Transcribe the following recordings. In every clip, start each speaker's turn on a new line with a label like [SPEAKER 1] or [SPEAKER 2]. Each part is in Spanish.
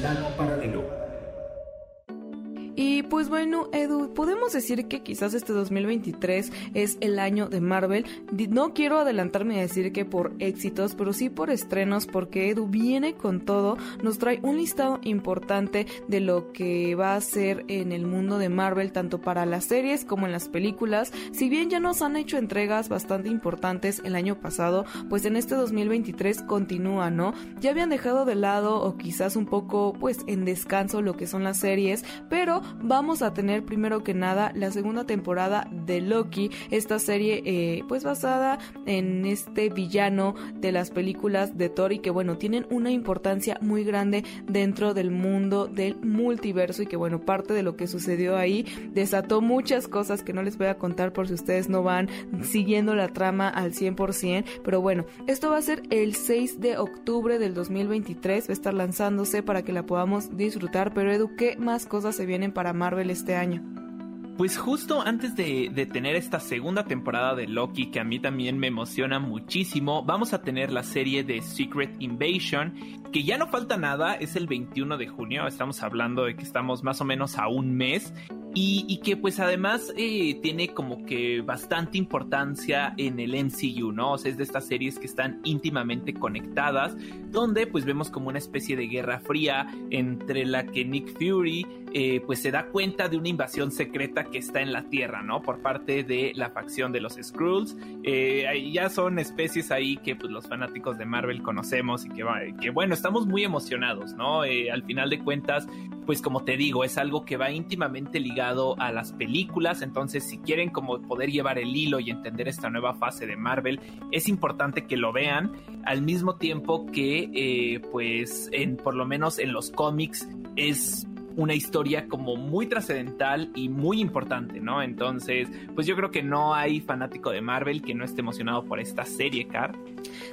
[SPEAKER 1] Plano paralelo.
[SPEAKER 2] Y pues bueno, Edu, podemos decir que quizás este 2023 es el año de Marvel. No quiero adelantarme a decir que por éxitos, pero sí por estrenos, porque Edu viene con todo. Nos trae un listado importante de lo que va a ser en el mundo de Marvel, tanto para las series como en las películas. Si bien ya nos han hecho entregas bastante importantes el año pasado, pues en este 2023 continúa, ¿no? Ya habían dejado de lado o quizás un poco pues en descanso lo que son las series, pero vamos a tener primero que nada la segunda temporada de Loki, esta serie eh, pues basada en este villano de las películas de Thor y que bueno, tienen una importancia muy grande dentro del mundo del multiverso y que bueno, parte de lo que sucedió ahí desató muchas cosas que no les voy a contar por si ustedes no van siguiendo la trama al 100%, pero bueno, esto va a ser el 6 de octubre del 2023, va a estar lanzándose para que la podamos disfrutar, pero Edu, ¿qué más cosas se vienen para Marvel este año?
[SPEAKER 3] Pues justo antes de, tener esta segunda temporada de Loki, que a mí también me emociona muchísimo, vamos a tener la serie de Secret Invasion, que ya no falta nada, es el 21 de junio, estamos hablando de que estamos más o menos a un mes, y, que pues además eh, tiene como que bastante importancia en el MCU, ¿no? O sea, es de estas series que están íntimamente conectadas, donde pues vemos como una especie de guerra fría entre la que Nick Fury eh, pues se da cuenta de una invasión secreta que está en la Tierra, ¿no? Por parte de la facción de los Skrulls. Eh, ya son especies ahí que pues los fanáticos de Marvel conocemos y que, que bueno, estamos muy emocionados, ¿no? Al final de cuentas, pues como te digo, es algo que va íntimamente ligado a las películas, entonces si quieren como poder llevar el hilo y entender esta nueva fase de Marvel, es importante que lo vean, al mismo tiempo que eh, pues en por lo menos en los cómics es una historia como muy trascendental y muy importante, ¿no? Entonces, pues yo creo que no hay fanático de Marvel que no esté emocionado por esta serie, Car.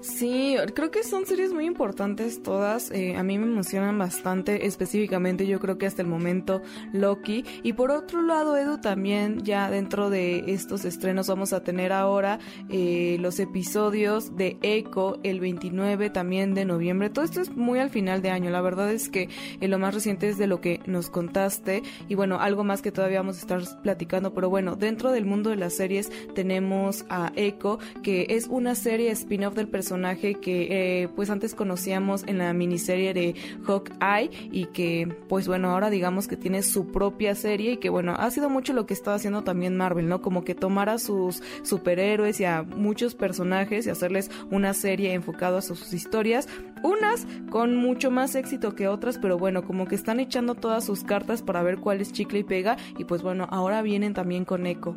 [SPEAKER 2] Sí, creo que son series muy importantes todas. eh, a mí me emocionan bastante, específicamente yo creo que hasta el momento Loki. Y por otro lado, Edu, también ya dentro de estos estrenos vamos a tener ahora eh, los episodios de Echo el 29 también de noviembre. Todo esto es muy al final de año. La verdad es que eh, lo más reciente es de lo que nos contaste. Y bueno, algo más que todavía vamos a estar platicando. Pero bueno, dentro del mundo de las series tenemos a Echo, que es una serie spin-off del personaje que eh, pues antes conocíamos en la miniserie de Hawkeye y que pues bueno ahora digamos que tiene su propia serie y que bueno ha sido mucho lo que estaba haciendo también Marvel no como que tomar a sus superhéroes y a muchos personajes y hacerles una serie enfocada a sus historias unas con mucho más éxito que otras pero bueno como que están echando todas sus cartas para ver cuál es chicle y pega y pues bueno ahora vienen también con Echo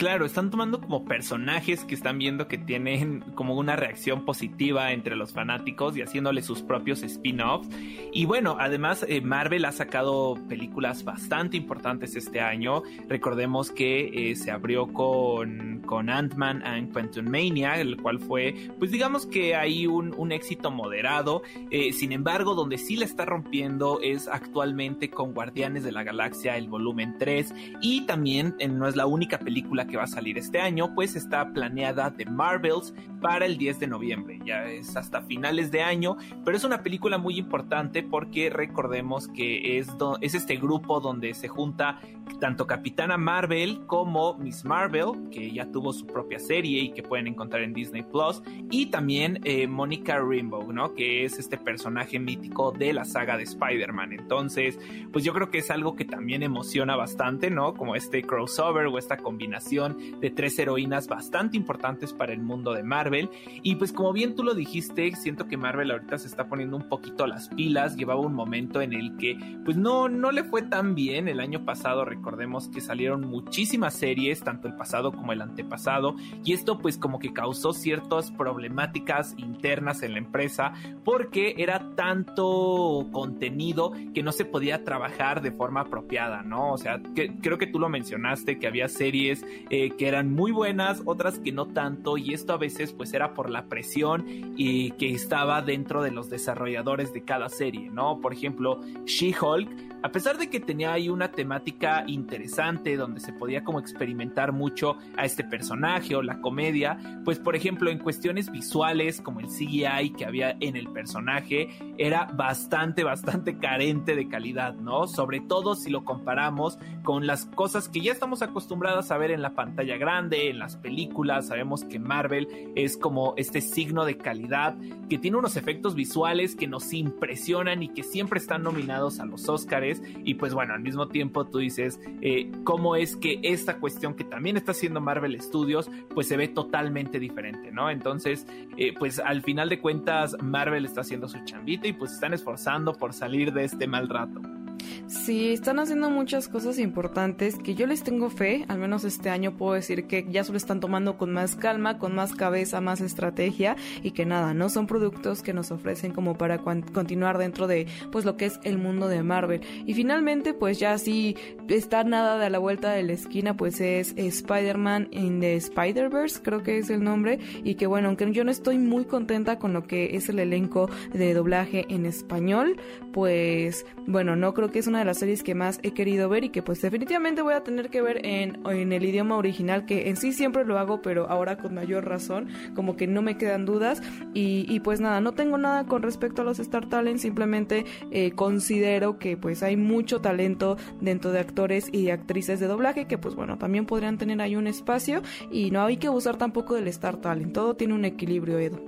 [SPEAKER 3] Claro, están tomando como personajes que están viendo que tienen como una reacción positiva entre los fanáticos y haciéndole sus propios spin-offs. Y bueno, además eh, Marvel ha sacado películas bastante importantes este año. Recordemos que eh, se abrió con, con Ant-Man and Quantumania, el cual fue, pues digamos que hay un, un éxito moderado. Eh, sin embargo, donde sí la está rompiendo es actualmente con Guardianes de la Galaxia, el volumen 3. Y también no es la única película que va a salir este año, pues está planeada The Marvels para el 10 de noviembre. ya es hasta finales de año, pero es una película muy importante porque recordemos que es, es este grupo donde se junta tanto Capitana Marvel como Miss Marvel, que ya tuvo su propia serie y que pueden encontrar en Disney Plus, y también eh, Monica Rambeau, ¿no? Que es este personaje mítico de la saga de Spider-Man. Entonces, pues yo creo que es algo que también emociona bastante, ¿no? Como este crossover o esta combinación de tres heroínas bastante importantes para el mundo de Marvel. Y pues como bien tú lo dijiste, siento que Marvel ahorita se está poniendo un poquito las pilas. Llevaba un momento en el que pues no, no le fue tan bien. El año pasado recordemos que salieron muchísimas series, tanto el pasado como el antepasado. Y esto pues como que causó ciertas problemáticas internas en la empresa porque era tanto contenido que no se podía trabajar de forma apropiada, ¿no? O sea, creo que tú lo mencionaste, que había series eh, que eran muy buenas, otras que no tanto, y esto a veces pues era por la presión y que estaba dentro de los desarrolladores de cada serie, ¿no? Por ejemplo, She-Hulk a pesar de que tenía ahí una temática interesante donde se podía como experimentar mucho a este personaje o la comedia, pues por ejemplo en cuestiones visuales como el CGI que había en el personaje era bastante, bastante carente de calidad, ¿no? Sobre todo si lo comparamos con las cosas que ya estamos acostumbrados a ver en la pantalla grande, en las películas, sabemos que Marvel es como este signo de calidad que tiene unos efectos visuales que nos impresionan y que siempre están nominados a los Oscars y pues bueno, al mismo tiempo tú dices eh, cómo es que esta cuestión que también está haciendo Marvel Studios pues se ve totalmente diferente, ¿no? Entonces, eh, pues al final de cuentas Marvel está haciendo su chambita y pues están esforzando por salir de este mal rato.
[SPEAKER 2] Sí, están haciendo muchas cosas importantes que yo les tengo fe, al menos este año puedo decir que ya se lo están tomando con más calma, con más cabeza, más estrategia y que nada, no son productos que nos ofrecen como para continuar dentro de pues lo que es el mundo de Marvel. Y finalmente pues ya sí está nada de la vuelta de la esquina, pues es Spider-Man in the Spider-Verse, creo que es el nombre, y que bueno, aunque yo no estoy muy contenta con lo que es el elenco de doblaje en español, pues bueno, no creo que es una de las series que más he querido ver y que pues definitivamente voy a tener que ver en, en el idioma original, que en sí siempre lo hago, pero ahora con mayor razón, como que no me quedan dudas. Y, pues nada, no tengo nada con respecto a los Star Talents, simplemente eh, considero que pues hay mucho talento dentro de actores y actrices de doblaje que pues bueno, también podrían tener ahí un espacio y no hay que usar tampoco del Star Talent, todo tiene un equilibrio, Edo.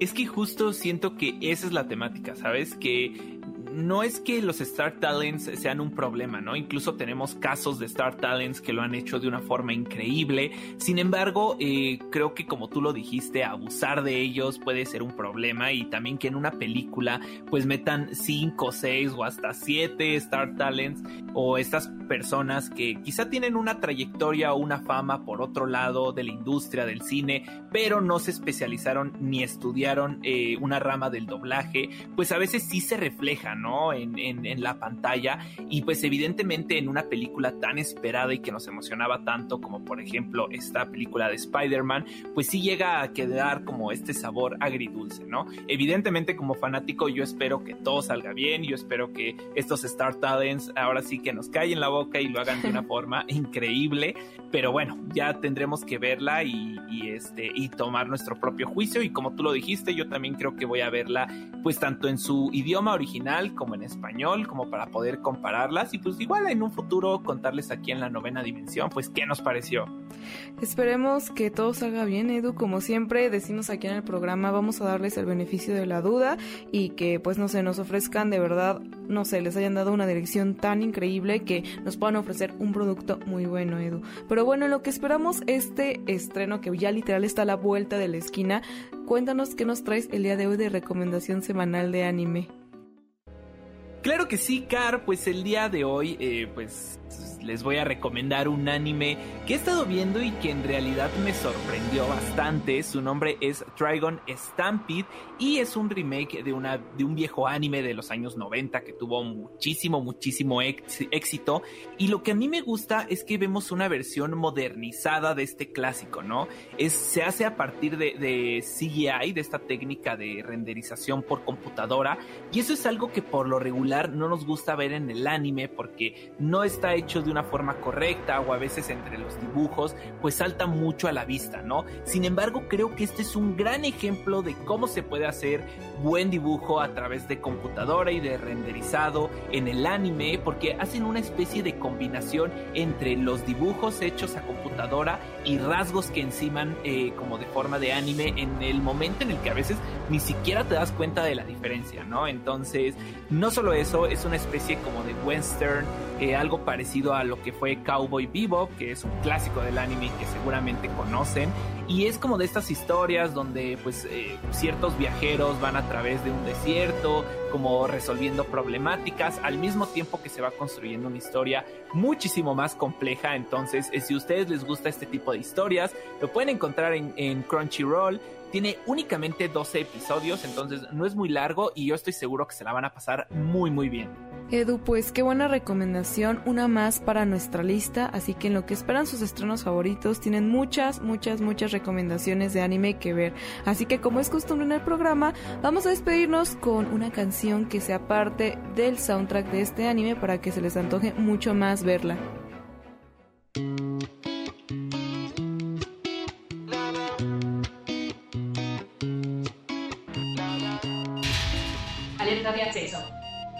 [SPEAKER 3] Es que justo siento que esa es la temática, ¿sabes? Que no es que los Star Talents sean un problema, ¿no? Incluso tenemos casos de Star Talents que lo han hecho de una forma increíble. Sin embargo, eh, creo que como tú lo dijiste, abusar de ellos puede ser un problema y también que en una película pues metan 5, 6 o hasta 7 Star Talents o estas personas que quizá tienen una trayectoria o una fama por otro lado de la industria del cine, pero no se especializaron ni estudiaron eh, una rama del doblaje, pues a veces sí se reflejan ¿no? En, en, la pantalla y pues evidentemente en una película tan esperada y que nos emocionaba tanto como por ejemplo esta película de Spider-Man, pues sí llega a quedar como este sabor agridulce, ¿no? Evidentemente como fanático yo espero que todo salga bien, yo espero que estos Star Talents ahora sí que nos callen la boca y lo hagan de una forma increíble, pero bueno, ya tendremos que verla y, y, este y tomar nuestro propio juicio y como tú lo dijiste, yo también creo que voy a verla pues tanto en su idioma original como en español, como para poder compararlas y pues igual en un futuro contarles aquí en la novena dimensión, pues qué nos pareció.
[SPEAKER 2] Esperemos que todo salga bien, Edu. Como siempre decimos aquí en el programa, vamos a darles el beneficio de la duda y que pues no se nos ofrezcan de verdad, no sé, les hayan dado una dirección tan increíble que nos puedan ofrecer un producto muy bueno, Edu. Pero bueno, lo que esperamos este estreno que ya literal está a la vuelta de la esquina, cuéntanos qué nos traes el día de hoy de recomendación semanal de anime.
[SPEAKER 3] Claro que sí, Car, pues el día de hoy, eh, pues les voy a recomendar un anime que he estado viendo y que en realidad me sorprendió bastante. Su nombre es Trigon Stampede y es un remake de, una, de un viejo anime de los años 90 que tuvo muchísimo, muchísimo éxito. Y lo que a mí me gusta es que vemos una versión modernizada de este clásico, ¿no? Es, se hace a partir de, de CGI, de esta técnica de renderización por computadora, y eso es algo que por lo regular no nos gusta ver en el anime porque no está hecho de una forma correcta o a veces entre los dibujos pues salta mucho a la vista, ¿no? Sin embargo, creo que este es un gran ejemplo de cómo se puede hacer buen dibujo a través de computadora y de renderizado en el anime porque hacen una especie de combinación entre los dibujos hechos a computadora y rasgos que enciman eh, como de forma de anime en el momento en el que a veces ni siquiera te das cuenta de la diferencia, ¿no? Entonces, no solo eso, es una especie como de western, eh, algo parecido a lo que fue Cowboy Bebop, que es un clásico del anime que seguramente conocen, y es como de estas historias donde pues eh, ciertos viajeros van a través de un desierto, como resolviendo problemáticas, al mismo tiempo que se va construyendo una historia muchísimo más compleja. Entonces, si a ustedes les gusta este tipo de historias, lo pueden encontrar en, en Crunchyroll. Tiene únicamente 12 episodios, entonces no es muy largo y yo estoy seguro que se la van a pasar muy muy bien.
[SPEAKER 2] Edu, pues qué buena recomendación, una más para nuestra lista, así que en lo que esperan sus estrenos favoritos tienen muchas, muchas, muchas recomendaciones de anime que ver. Así que como es costumbre en el programa, vamos a despedirnos con una canción que sea parte del soundtrack de este anime para que se les antoje mucho más verla.
[SPEAKER 4] Alerta de acceso.